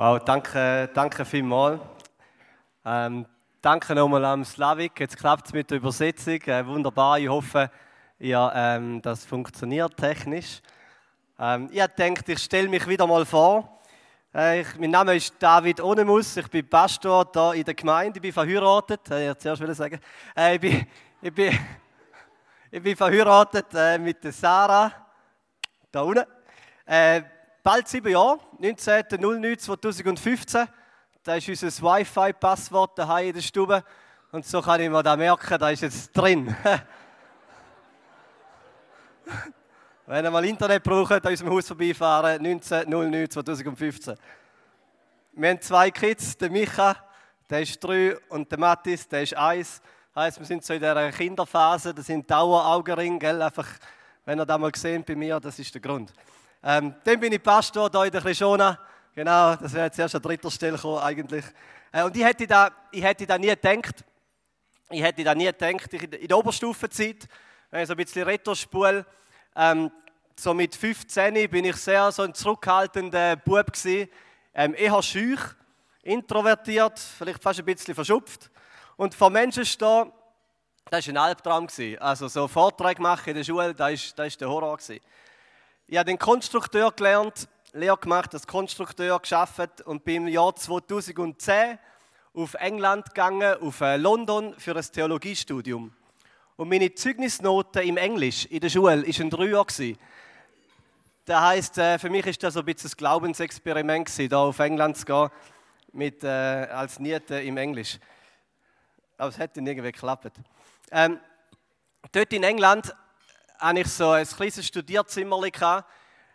Wow, danke, danke vielmals. Ähm, danke nochmal am Slavik. Jetzt klappt es mit der Übersetzung. Äh, wunderbar. Ich hoffe, ja, ähm, das funktioniert technisch. Ähm, ich denke, ich stelle mich wieder mal vor. Äh, ich, mein Name ist David Onemus. Ich bin Pastor hier in der Gemeinde. Ich bin verheiratet. Äh, ich zuerst sagen. Äh, ich, bin, ich, bin, ich bin verheiratet äh, mit der Sarah. Da unten. Bald sieben Jahre, 19.09.2015. Das ist unser Wi-Fi-Passwort daheim in der Stube. Und so kann ich mir da merken, da ist jetzt drin. Wenn ihr mal Internet braucht, an unserem Haus vorbeifahren, 19.09.2015. Wir haben zwei Kids, der Micha, der ist drei, und der Mathis, der ist eins. Das heisst, wir sind so in dieser Kinderphase, das sind Daueraugenringe? Einfach, wenn ihr das mal gesehen bei mir, das ist der Grund. Ähm, dann bin ich Pastor hier in der Krishona. Genau, das wäre jetzt erst an dritter Stelle gekommen eigentlich. Äh, und ich hätte, da, ich hätte da nie gedacht, ich hätte da nie gedacht, ich, in der Oberstufenzeit, wenn ich so ein bisschen Retrospul, ähm, so mit 15 bin ich sehr so ein zurückhaltender Bub gewesen, ähm, eher schüch, introvertiert, vielleicht fast ein bisschen verschupft. Und vor Menschen stehen, das war ein Albtraum. Gewesen. Also so Vorträge machen in der Schule, das war der Horror. Gewesen. Ich habe den Konstrukteur gelernt, Lehre gemacht, als Konstrukteur geschafft und bin im Jahr 2010 auf England gegangen, auf äh, London für ein Theologiestudium. Und meine Zeugnisnote im Englisch in der Schule war ein Dreier. Das heisst, äh, für mich ist das so ein bisschen ein Glaubensexperiment, hier auf England zu gehen, mit, äh, als Niete im Englisch. Aber es hätte irgendwie geklappt. Ähm, dort in England hatte ich so ein kleines Studierzimmer. Äh,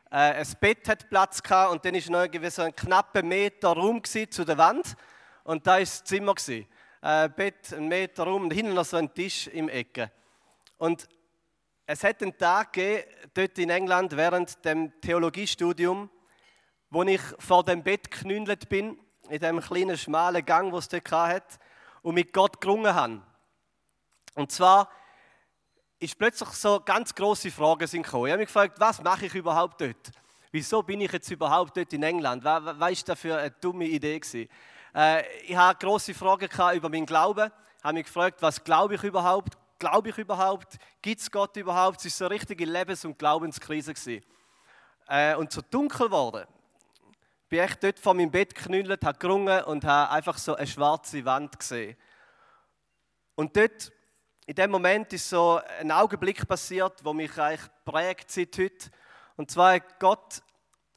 ein Bett hat Platz gehabt und dann war noch so ein knapper Meter Raum zu der Wand. Und da war das Zimmer. Ein äh, Bett, ein Meter Raum und hinten noch so ein Tisch im Ecke. Und es hat einen Tag gegeben, dort in England während dem Theologiestudium, wo ich vor dem Bett geknündelt bin, in dem kleinen schmalen Gang, wo es dort hat, und mit Gott gerungen habe. Und zwar ist plötzlich so ganz große Fragen sind gekommen. Ich habe mich gefragt, was mache ich überhaupt dort? Wieso bin ich jetzt überhaupt dort in England? Was war das für eine dumme Idee? Gewesen? Äh, ich hatte große Fragen über meinen Glauben. Ich habe mich gefragt, was glaube ich überhaupt? Glaube ich überhaupt? Gibt es Gott überhaupt? Es war so eine richtige Lebens- und Glaubenskrise. Gewesen. Äh, und so dunkel geworden. Bin ich dort vor meinem Bett geknüllt, habe gerungen und habe einfach so eine schwarze Wand gesehen. Und dort in dem Moment ist so ein Augenblick passiert, wo mich eigentlich prägt seit heute. Und zwar hat Gott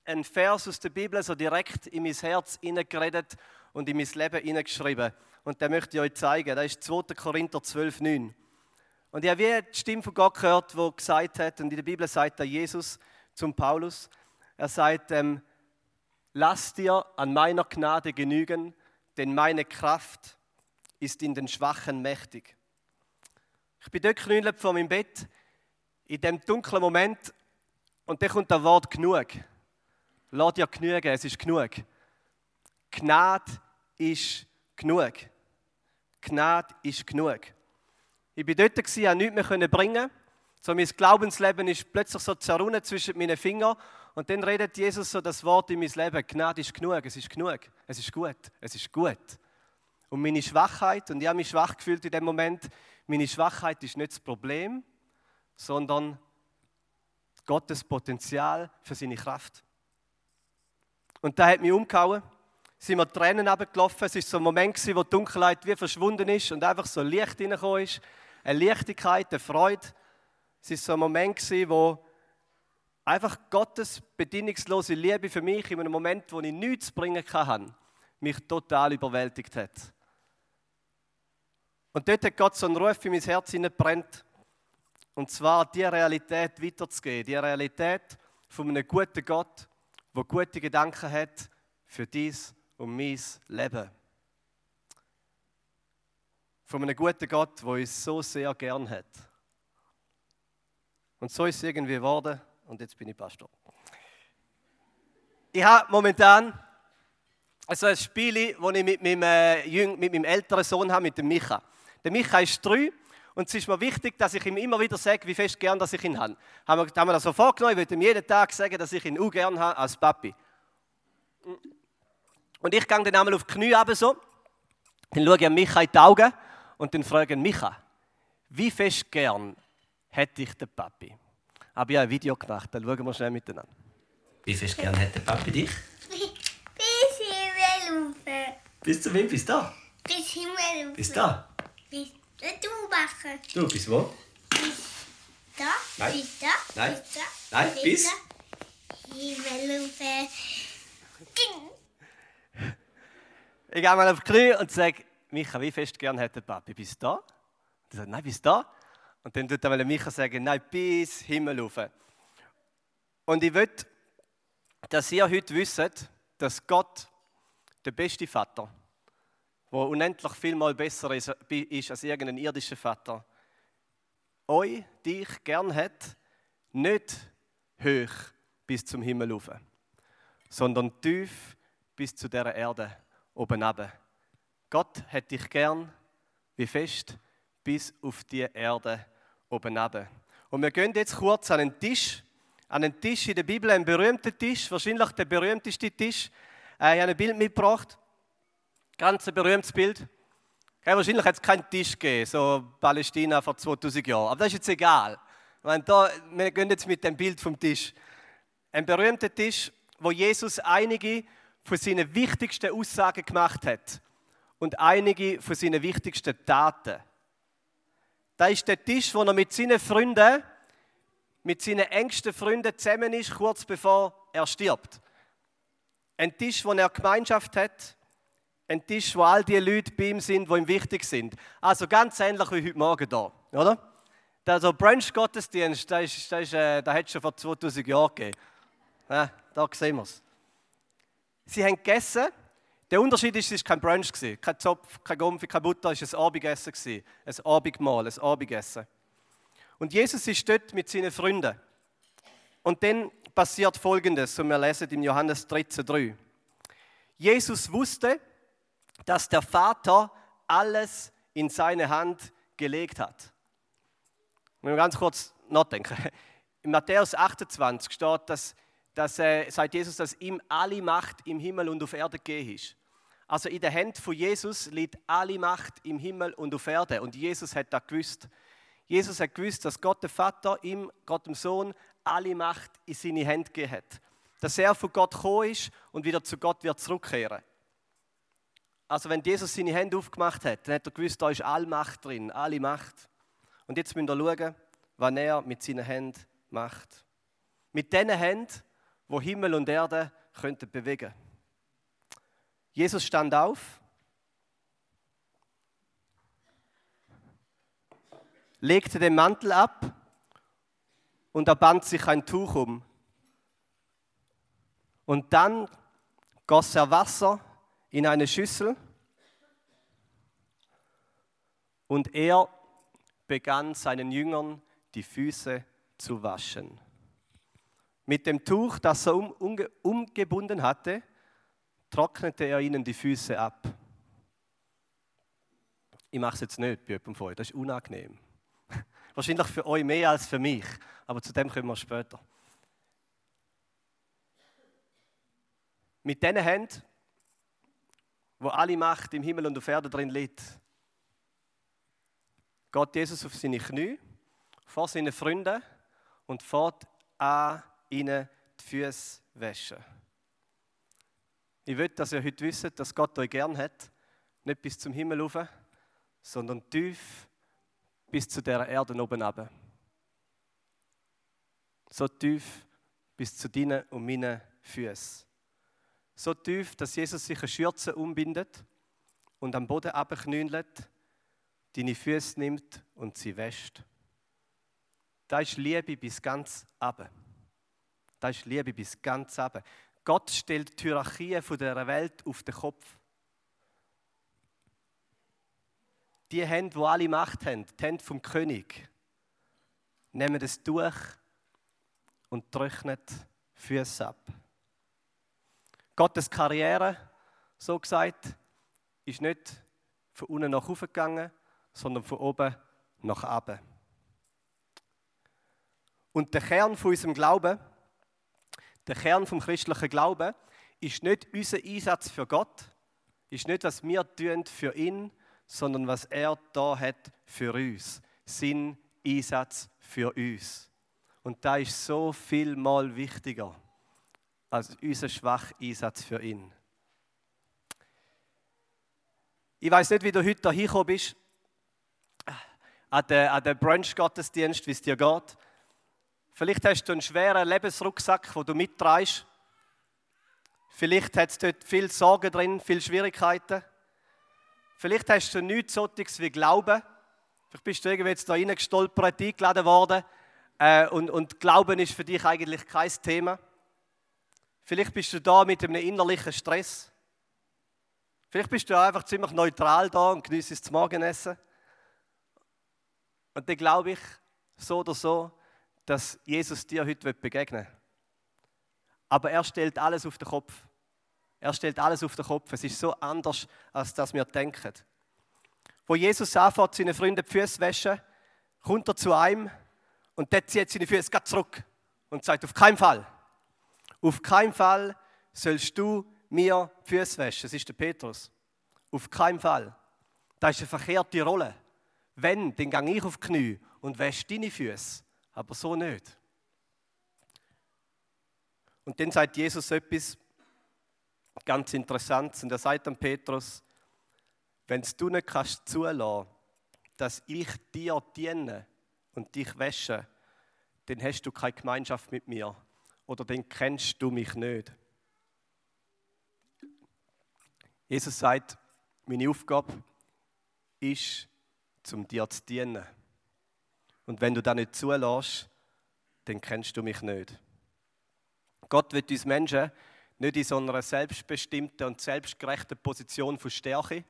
einen Vers aus der Bibel so direkt in mein Herz hineingeredet und in mein Leben hineingeschrieben. Und den möchte ich euch zeigen. Das ist 2. Korinther 12, 9. Und ich habe wie die Stimme von Gott gehört, die gesagt hat, und in der Bibel sagt er Jesus zum Paulus, er sagt, ähm, lass dir an meiner Gnade genügen, denn meine Kraft ist in den Schwachen mächtig. Ich bin dort geknüllt vor meinem Bett, in dem dunklen Moment, und dann kommt das Wort genug. Lass dir genügen, es ist genug. Gnade ist genug. Gnade ist genug. Ich bin dort, konnte nichts mehr bringen. So mein Glaubensleben ist plötzlich so zerrunnen zwischen meinen Fingern. Und dann redet Jesus so das Wort in mein Leben. Gnade ist genug, es ist genug, es ist gut, es ist gut. Und meine Schwachheit, und ich habe mich schwach gefühlt in dem Moment, meine Schwachheit ist nicht das Problem, sondern Gottes Potenzial für seine Kraft. Und da hat mich umgehauen. Sind wir Tränen abgelaufen. Es war so ein Moment, wo die Dunkelheit wie verschwunden ist und einfach so Licht hineingekommen ist. Eine Leichtigkeit, eine Freude. Es war so ein Moment, wo einfach Gottes bedingungslose Liebe für mich in einem Moment, wo ich nichts bringen kann, mich total überwältigt hat. Und dort hat Gott so einen Ruf in mein Herz hineingebrannt. Und zwar die Realität weiterzugeben. Die Realität von einem guten Gott, der gute Gedanken hat für dies und mein Leben. Von einem guten Gott, der uns so sehr gern hat. Und so ist es irgendwie geworden. Und jetzt bin ich Pastor. Ich habe momentan also ein Spiel, das ich mit meinem, äh, mit meinem älteren Sohn habe, mit dem Micha. Der Micha ist drei und es ist mir wichtig, dass ich ihm immer wieder sage, wie fest gern dass ich ihn habe. Haben wir, haben wir das so vorgenommen, ich würde ihm jeden Tag sagen, dass ich ihn auch gern habe als Papi. Und ich gehe dann einmal auf die Knie runter so, dann schaue ich Micha in die Augen und dann frage ich Micha, wie fest gern hätte ich den Papi? Habe ich ein Video gemacht, dann schauen wir schnell miteinander. Wie fest gern hätte der Papi dich? Bis Himmelrufe. Bis zum Himmel, bis da. Bis Himmelrufe. Bis da. Bis du machen. Du, bis wo? Bis da. Nein. Bis da. Nein. Bis da. Nein, bis? da. Himmelrufe. Ich gehe mal auf die Knie und sage, Micha, wie fest gern hätte der Papi? Bis da? Und er sagt, nein, bis da. Und dann tut er Micha sagen, nein, bis Himmel rauf. Und ich will, dass ihr heute wisst, dass Gott der beste Vater, der unendlich viel mal besser ist, ist als irgendein irdischer Vater, euch, dich gern hat, nicht hoch bis zum Himmel rauf, sondern tief bis zu der Erde oben runter. Gott hat dich gern, wie fest, bis auf die Erde oben runter. Und wir gehen jetzt kurz an einen Tisch, an einen Tisch in der Bibel, einen berühmten Tisch, wahrscheinlich der berühmteste Tisch. Äh, ich habe ein Bild mitgebracht, ganz ein berühmtes Bild. Ja, wahrscheinlich hat es keinen Tisch gegeben, so Palästina vor 2000 Jahren. Aber das ist jetzt egal. Meine, da, wir gehen jetzt mit dem Bild vom Tisch. Ein berühmter Tisch, wo Jesus einige von seinen wichtigsten Aussagen gemacht hat und einige von seinen wichtigsten Taten. Da ist der Tisch, wo er mit seinen Freunden, mit seinen engsten Freunden zusammen ist, kurz bevor er stirbt. Ein Tisch, wo er Gemeinschaft hat, ein Tisch, wo all die Leute bei ihm sind, die ihm wichtig sind. Also ganz ähnlich wie heute Morgen da, oder? Also Brunch-Gottesdienst, da, ist, da, ist, äh, da hat es schon vor 2000 Jahren gegeben. Ja, da sehen wir es. Sie haben gegessen. Der Unterschied ist, es war kein Brunch, kein Zopf, kein Gumpf, kein Butter, es war ein Abendessen. Ein Abendmahl, ein Abendessen. Und Jesus ist dort mit seinen Freunden. Und dann passiert Folgendes, und wir lesen im Johannes 13,3. Jesus wusste, dass der Vater alles in seine Hand gelegt hat. Wenn wir ganz kurz nachdenken. In Matthäus 28 steht, dass, dass äh, sagt Jesus, dass ihm alle Macht im Himmel und auf Erde gegeben ist. Also in der Hand von Jesus liegt alle Macht im Himmel und auf Erde. Und Jesus hat das gewusst. Jesus hat gewusst, dass Gott der Vater ihm, Gott dem Sohn, alle Macht in seine Hände gegeben hat. Dass er von Gott gekommen ist und wieder zu Gott wird zurückkehren. Also wenn Jesus seine Hände aufgemacht hat, dann hat er gewusst, da ist alle Macht drin, alle Macht. Und jetzt müsst ihr schauen, was er mit seinen Händen macht. Mit diesen Händen, wo Himmel und Erde könnten bewegen. Jesus stand auf, legte den Mantel ab und er band sich ein Tuch um. Und dann goss er Wasser in eine Schüssel und er begann seinen Jüngern die Füße zu waschen. Mit dem Tuch, das er um, umge, umgebunden hatte, trocknete er ihnen die Füße ab. Ich mache es jetzt nicht jemandem von das ist unangenehm. Wahrscheinlich für euch mehr als für mich, aber zu dem kommen wir später. Mit diesen Händen, wo alle Macht im Himmel und auf Erde drin liegt, geht Jesus auf seine Knie vor seinen Freunden und fährt an, ihnen die Füße waschen. Ich will, dass ihr heute wisst, dass Gott euch gern hat, nicht bis zum Himmel rauf, sondern tief bis zu der Erde oben runter. So tief bis zu deinen und meinen Füßen. So tief, dass Jesus sich eine Schürze umbindet und am Boden abknündelt, deine Füße nimmt und sie wäscht. Da ist Liebe bis ganz ab. Da ist Liebe bis ganz ab. Gott stellt die Hierarchie von der Welt auf den Kopf. Die Hände, die alle Macht haben, die Hände vom König, nehmen das Tuch und trocknen Füße ab. Gottes Karriere, so gesagt, ist nicht von unten nach oben gegangen, sondern von oben nach unten. Und der Kern von unserem Glauben, der Kern vom christlichen Glauben, ist nicht unser Einsatz für Gott, ist nicht, was wir tun für ihn, sondern was er da hat für uns. Sein Einsatz für uns. Und da ist so viel mal wichtiger als unser schwacher Einsatz für ihn. Ich weiß nicht, wie du heute hier gekommen bist, an den, an den Brunch-Gottesdienst, wie es dir geht. Vielleicht hast du einen schweren Lebensrucksack, den du mitträgst. Vielleicht hat es dort viel Sorgen drin, viel Schwierigkeiten. Vielleicht hast du nichts solches wie Glauben. Vielleicht bist du irgendwie jetzt da reingestolpert, eingeladen worden. Äh, und, und Glauben ist für dich eigentlich kein Thema. Vielleicht bist du da mit einem innerlichen Stress. Vielleicht bist du einfach ziemlich neutral da und genießt das Morgenessen. Und dann glaube ich so oder so, dass Jesus dir heute begegnen will. Aber er stellt alles auf den Kopf. Er stellt alles auf den Kopf. Es ist so anders, als das wir denken. Wo Jesus anfängt, seinen Freunden die Füße waschen, kommt er zu einem und der zieht seine Füße zurück und sagt: Auf keinen Fall. Auf keinen Fall sollst du mir Füße waschen. Das ist der Petrus. Auf keinen Fall. Das ist eine verkehrte Rolle. Wenn, dann gehe ich auf die Knie und wäsche deine Füße. Aber so nicht. Und dann sagt Jesus etwas ganz Interessantes. Und er sagt dann Petrus, wenn du nicht kannst zulassen, dass ich dir diene und dich wäsche, dann hast du keine Gemeinschaft mit mir oder dann kennst du mich nicht. Jesus sagt, meine Aufgabe ist, zum dir zu dienen. Und wenn du das nicht zulässt, dann kennst du mich nicht. Gott wird uns Menschen nicht in so einer selbstbestimmten und selbstgerechten Position von Stärke,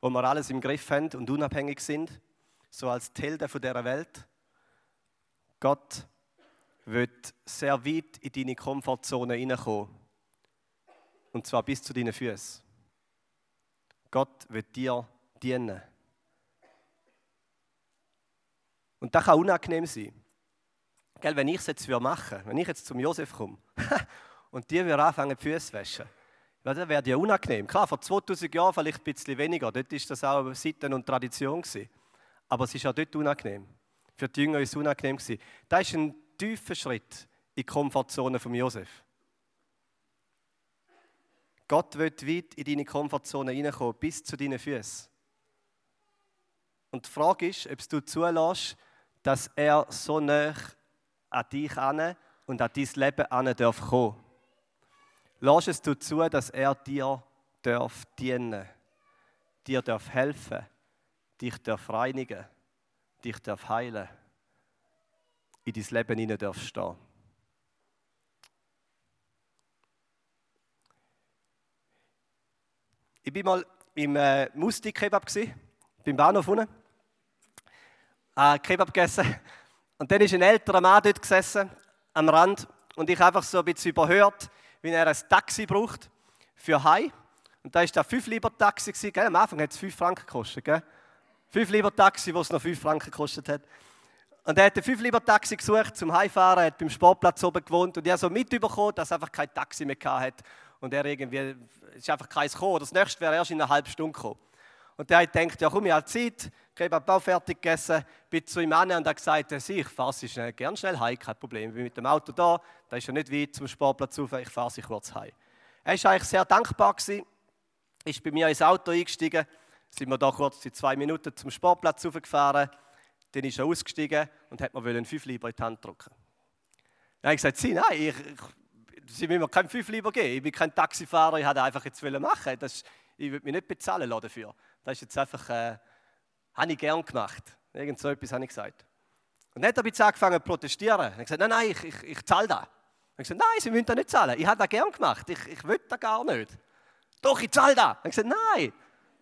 wo wir alles im Griff haben und unabhängig sind, so als die Helden dieser Welt. Gott wird sehr weit in deine Komfortzone hineinkommen. Und zwar bis zu deinen Füßen. Gott wird dir dienen. Und das kann unangenehm sein. Gell, wenn ich es jetzt machen würde, wenn ich jetzt zum Josef komme und die wir anfangen, die Füße zu waschen, das wäre ja unangenehm. Klar, vor 2000 Jahren vielleicht ein bisschen weniger, dort war das auch Sitten und Tradition. Gewesen. Aber es ist auch dort unangenehm. Für die Jünger ist es unangenehm. Gewesen. Das ist ein tiefer Schritt in die Komfortzone von Josef. Gott wird weit in deine Komfortzone hineinkommen, bis zu deinen Füßen. Und die Frage ist, ob du zulässt, dass er so nah an dich und an dein Leben an darf kommen. Du zu, dass er dir darf dienen, dir darf helfen, dich darf reinigen, dich darf heilen, in dein Leben hinein darf stehen. Ich war mal im äh, Musti-Kebab, beim Bahnhof unten äh, Kebab gegessen. Und dann ist ein älterer Mann dort gesessen, am Rand. Und ich einfach so ein bisschen überhört, wie er ein Taxi braucht für Hai. Und da war das 5 Lieber Taxi. Gell? Am Anfang hat es 5 Franken gekostet. Gell? 5 Lieber Taxi, wo es noch 5 Franken gekostet hat. Und er hat ein 5 Lieber Taxi gesucht zum Heimfahren, hat beim Sportplatz oben gewohnt und ich habe so mitbekommen, dass er einfach kein Taxi mehr hatte. Und er irgendwie, es ist einfach keins gekommen. Das nächste wäre erst in einer halben Stunde gekommen. Und der hat gedacht, ja komm, ich habe Zeit, Kebab auch fertig gegessen, bin zu ihm an und hat gesagt, ich fahre sie schnell, gern schnell heim, kein Problem. Ich bin mit dem Auto da, da ist ja nicht weit zum Sportplatz rauf, ich fahre sie kurz heim. Er war eigentlich sehr dankbar, gewesen, ist bei mir ins Auto eingestiegen, sind wir da kurz die zwei Minuten zum Sportplatz raufgefahren, dann ist er ausgestiegen und hat mir einen 5 Lieber in die Hand drücken. Dann habe ich gesagt, sie, nein, ich, ich, sie will mir keinen 5 Lieber geben, ich bin kein Taxifahrer, ich wollte einfach jetzt machen, das, ich würde mich nicht bezahlen lassen dafür. Das ist jetzt einfach, äh, habe ich gern gemacht. Irgend so etwas habe ich gesagt. Und dann er ein angefangen zu protestieren. Er hat gesagt, nein, nein, ich, ich, ich zahle das. Ich habe gesagt, nein, Sie müssen das nicht zahlen. Ich habe das gern gemacht. Ich, ich will das gar nicht. Doch, ich zahle das. Er hat gesagt, nein,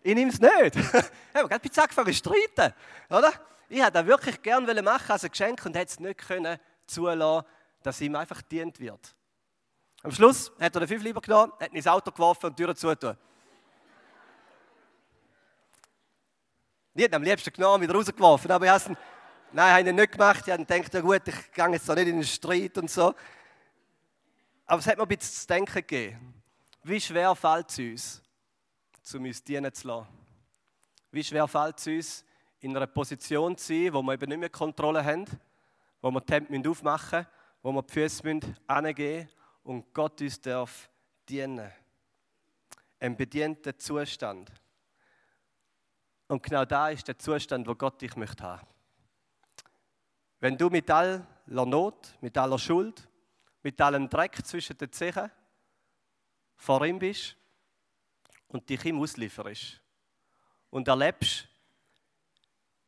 ich nehme es nicht. hat ein bisschen angefangen zu streiten. Oder? Ich hätte das wirklich gern machen als ein Geschenk und hätte es nicht können zulassen, dass ihm einfach dient wird. Am Schluss hat er den fünf lieber genommen, hat ihn ins Auto geworfen und die Tür zugetan. Die hat am liebsten genommen, wieder rausgeworfen. Aber ich habe nein, habe ich nicht gemacht. Ich habe gedacht, ja gut, ich gehe jetzt da nicht in den Streit und so. Aber es hat mir ein bisschen zu denken gegeben. Wie schwer fällt es uns, um uns dienen zu lassen? Wie schwer fällt es uns, in einer Position zu sein, wo wir eben nicht mehr Kontrolle haben, wo wir die Hände aufmachen müssen, wo wir die Füße hingeben müssen und Gott uns darf dienen. Ein bedienter Zustand. Und genau da ist der Zustand, wo Gott dich möchte haben. Wenn du mit aller Not, mit aller Schuld, mit allem Dreck zwischen den Zehen vor ihm bist und dich ihm auslieferst und erlebst,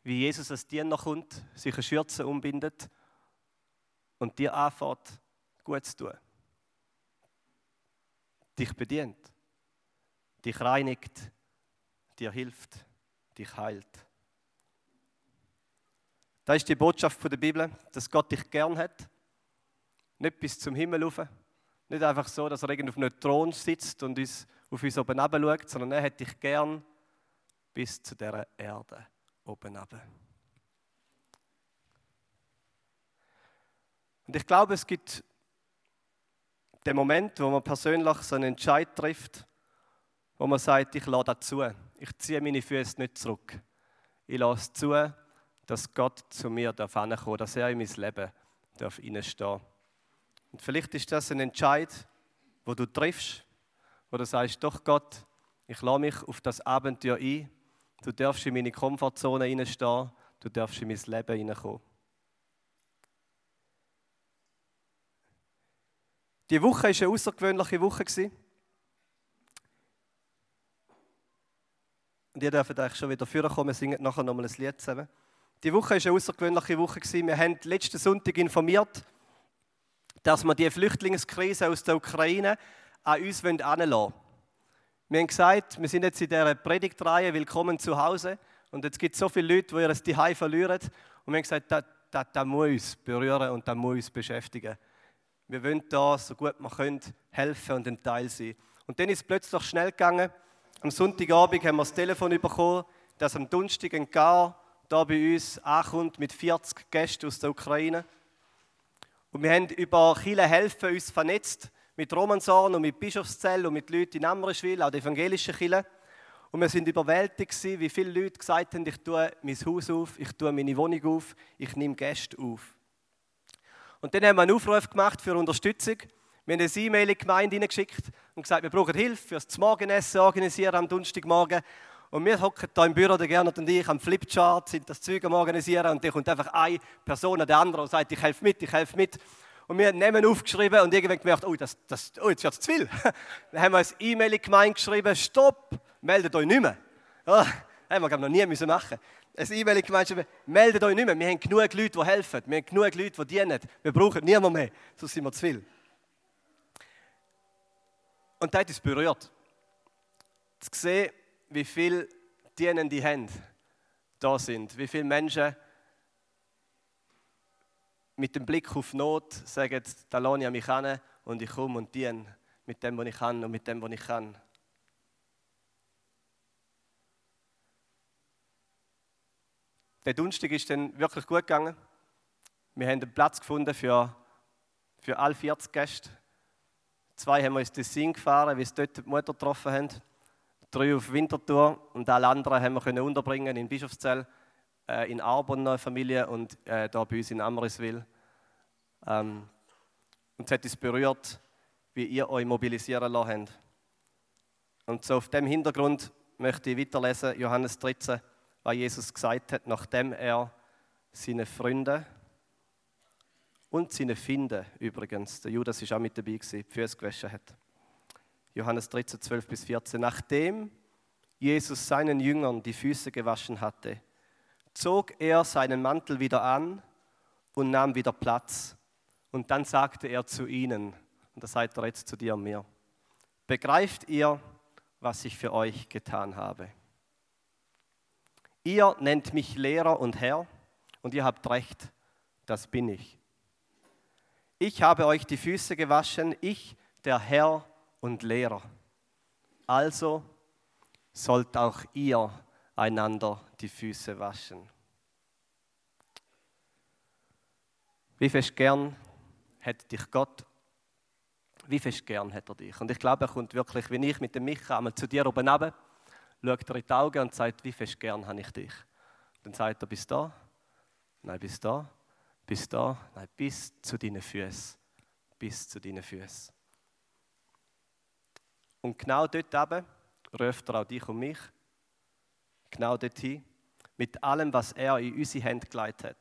wie Jesus als Diener kommt, sich eine Schürze umbindet und dir anfängt, gut zu tun. Dich bedient, dich reinigt, dir hilft, dich heilt. Das ist die Botschaft der Bibel, dass Gott dich gern hat. Nicht bis zum Himmel rauf. Nicht einfach so, dass er auf einem Thron sitzt und uns auf uns oben schaut, sondern er hat dich gern bis zu dieser Erde oben runter. Und ich glaube, es gibt den Moment, wo man persönlich so einen Entscheid trifft, wo man sagt, ich lade dazu. Ich ziehe meine Füße nicht zurück. Ich lasse zu, dass Gott zu mir darf kommen, dass er in mein Leben darf hineinstehen. Und vielleicht ist das ein Entscheid, wo du triffst, wo du sagst, doch Gott, ich lasse mich auf das Abenteuer ein Du darfst in meine Komfortzone hineinstehen, du darfst in mein Leben hineinkommen. Die Woche war eine außergewöhnliche Woche. Und ihr dürft eigentlich schon wieder vorkommen, wir singen nachher nochmal ein Lied zusammen. Die Woche war eine außergewöhnliche Woche. Wir haben letzten Sonntag informiert, dass wir die Flüchtlingskrise aus der Ukraine an uns heranlassen wollen. Wir haben gesagt, wir sind jetzt in dieser Predigtreihe Willkommen zu Hause. Und jetzt gibt es so viele Leute, die ihr Zuhause verlieren. Und wir haben gesagt, das, das, das muss uns berühren und das muss uns beschäftigen. Wir wollen da, so gut wir können, helfen und ein Teil sein. Und dann ist es plötzlich schnell gegangen. Am Sonntagabend haben wir das Telefon bekommen, dass am Donnerstag ein Gar da bei uns ankommt mit 40 Gästen aus der Ukraine. Und wir haben über viele helfen uns vernetzt mit Romanshorn und mit Bischofszell und mit Leuten in Amriswil, auch der evangelischen Kirche. Und wir sind überwältigt wie viele Leute gesagt haben, ich tue mein Haus auf, ich tue meine Wohnung auf, ich nehme Gäste auf. Und dann haben wir einen Aufruf gemacht für Unterstützung. Wir haben eine E-Mail in die Gemeinde hineingeschickt und gesagt, wir brauchen Hilfe für das Morgenessen organisieren am Donnerstagmorgen. Und wir hocken hier im Büro, der Gernot und ich, am Flipchart, sind das Zeug am Organisieren und da kommt einfach eine Person an der anderen und sagt, ich helfe mit, ich helfe mit. Und wir haben Namen aufgeschrieben und irgendwann gemerkt, oh, das, das, oh jetzt wird es zu viel. Dann haben wir ein E-Mail Gemeinde geschrieben, stopp, meldet euch nicht mehr. Ja, haben wir noch nie müssen machen ein E-Mail Gemeinde geschrieben, meldet euch nicht mehr. Wir haben genug Leute, die helfen. Wir haben genug Leute, die dienen. Wir brauchen niemanden mehr, sonst sind wir zu viel. Und das hat uns berührt. Zu sehen, wie viele dienende Hände da sind. Wie viele Menschen mit dem Blick auf Not sagen, da lasse ich mich an und ich komme und diene mit dem, was ich kann und mit dem, was ich kann. Der Donnerstag ist dann wirklich gut gegangen. Wir haben einen Platz gefunden für, für alle 40 Gäste. Zwei haben wir ins Tessin gefahren, weil sie dort die Mutter getroffen haben. Drei auf Winterthur und alle anderen haben wir unterbringen in Bischofszell äh, in Arbon eine Familie und äh, da bei uns in Amriswil. Ähm, und es hat uns berührt, wie ihr euch mobilisieren lassen habt. Und so auf dem Hintergrund möchte ich weiterlesen, Johannes 13, was Jesus gesagt hat, nachdem er seine Freunde und seine Finde übrigens, der Judas ist auch mit dabei gewesen, die Füße gewaschen hat. Johannes 13, 12 bis 14. Nachdem Jesus seinen Jüngern die Füße gewaschen hatte, zog er seinen Mantel wieder an und nahm wieder Platz. Und dann sagte er zu ihnen, und das seid ihr jetzt zu dir und mir, begreift ihr, was ich für euch getan habe? Ihr nennt mich Lehrer und Herr, und ihr habt recht, das bin ich. Ich habe euch die Füße gewaschen, ich, der Herr und Lehrer. Also sollt auch ihr einander die Füße waschen. Wie fest gern hätte dich Gott wie fest gern hat er dich? Und ich glaube, er kommt wirklich, wenn ich mit dem Micha einmal zu dir oben runter, schaut er in die Augen und sagt, wie fest gern habe ich dich? Dann sagt er, bis da? Nein, bis da. Bis da? Nein, bis zu deinen Füßen. Bis zu deinen Füßen. Und genau dort eben ruft er auch dich und mich. Genau dorthin. Mit allem, was er in unsere Hände gelegt hat.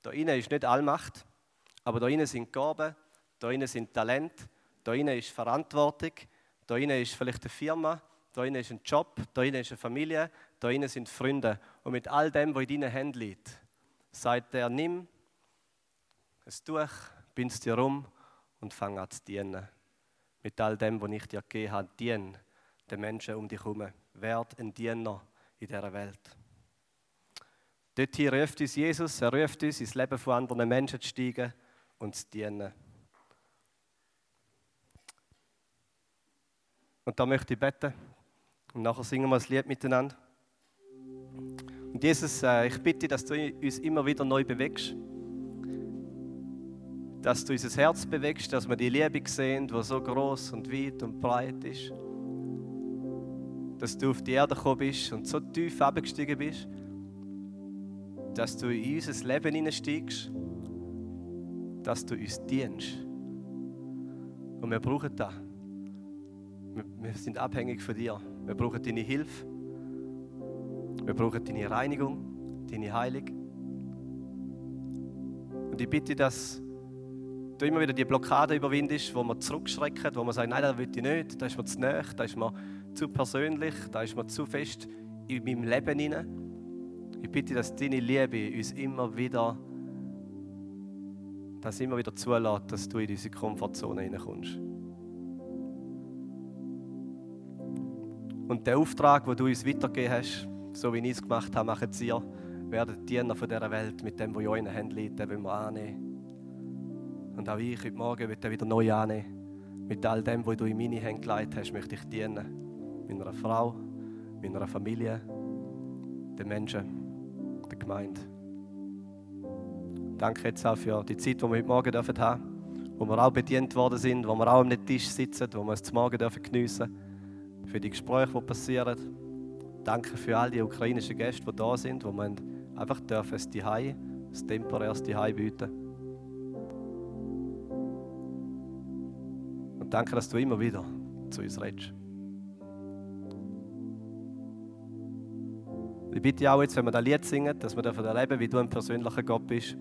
Da innen ist nicht Allmacht, aber da innen sind Gaben, da innen sind Talente, da innen ist Verantwortung, da innen ist vielleicht eine Firma, da innen ist ein Job, da innen ist eine Familie, da innen sind Freunde. Und mit all dem, was in deinen Händen liegt, sagt er, nimm es Tuch, bind es dir um und fang an zu dienen. Mit all dem, was ich dir gegeben habe, dien den Menschen um dich herum. Werd ein Diener in dieser Welt. Dort hier ruft uns Jesus, er ruft uns, ins Leben von anderen Menschen zu steigen und zu dienen. Und da möchte ich beten. Und nachher singen wir ein Lied miteinander. Und Jesus, äh, ich bitte, dass du uns immer wieder neu bewegst. Dass du unser Herz bewegst, dass wir die Liebe sehen, die so groß und weit und breit ist. Dass du auf die Erde gekommen bist und so tief abgestiegen bist, dass du in unser Leben hineinsteigst, dass du uns dienst. Und wir brauchen das. Wir sind abhängig von dir. Wir brauchen deine Hilfe. Wir brauchen deine Reinigung, deine Heilung. Und ich bitte, dass du immer wieder die Blockade überwindest, wo man zurückschreckt, wo man sagt, nein, das will ich nicht, da ist mir zu nah, da ist mir zu persönlich, da ist mir zu fest in meinem Leben hinein. Ich bitte, dass deine Liebe uns immer wieder, dass immer wieder zulässt, dass du in diese Komfortzone hineinkommst. Und der Auftrag, den du uns weitergegeben hast, so wie ich es gemacht habe, machen sie, werden Diener von dieser Welt mit dem, was in euren Händen liegt, den wollen wir annehmen. Und auch ich heute Morgen will den wieder neu annehmen. Mit all dem, was du in meine Hände gelegt hast, möchte ich dienen. Meiner Frau, meiner Familie, den Menschen, der Gemeinde. Danke jetzt auch für die Zeit, die wir heute Morgen haben dürfen, wo wir auch bedient worden sind, wo wir auch am Tisch sitzen, wo wir es zum Morgen dürfen für die Gespräche, die passieren. Danke für all die ukrainischen Gäste, die da sind, wo man einfach dürfen das Zuhause, das temporäres Zuhause bieten. Und danke, dass du immer wieder zu uns redest. Bitte auch jetzt, wenn wir das Lied singen, dass wir davon erleben, wie du ein persönlicher Gott bist.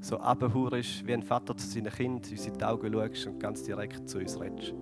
So abhurisch wie ein Vater zu seinen Kindern, uns in die Augen schaust und ganz direkt zu uns redest.